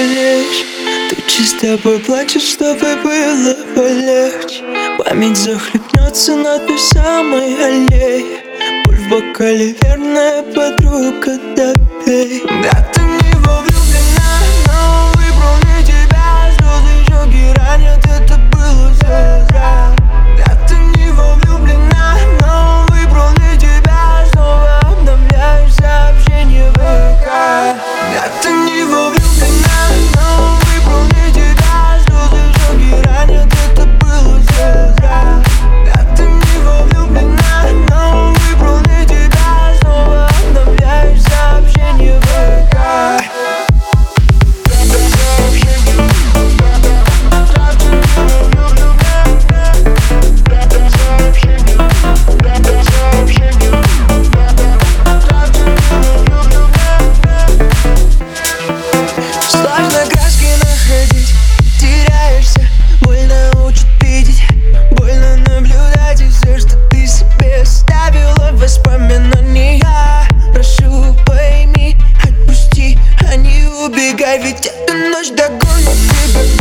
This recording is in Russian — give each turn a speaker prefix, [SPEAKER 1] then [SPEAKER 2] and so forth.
[SPEAKER 1] болеешь Тучи с тобой чтобы было полегче. Память захлебнется на той самой аллее Боль в бокале верная подруга. убегай, ведь эта ночь догонит тебя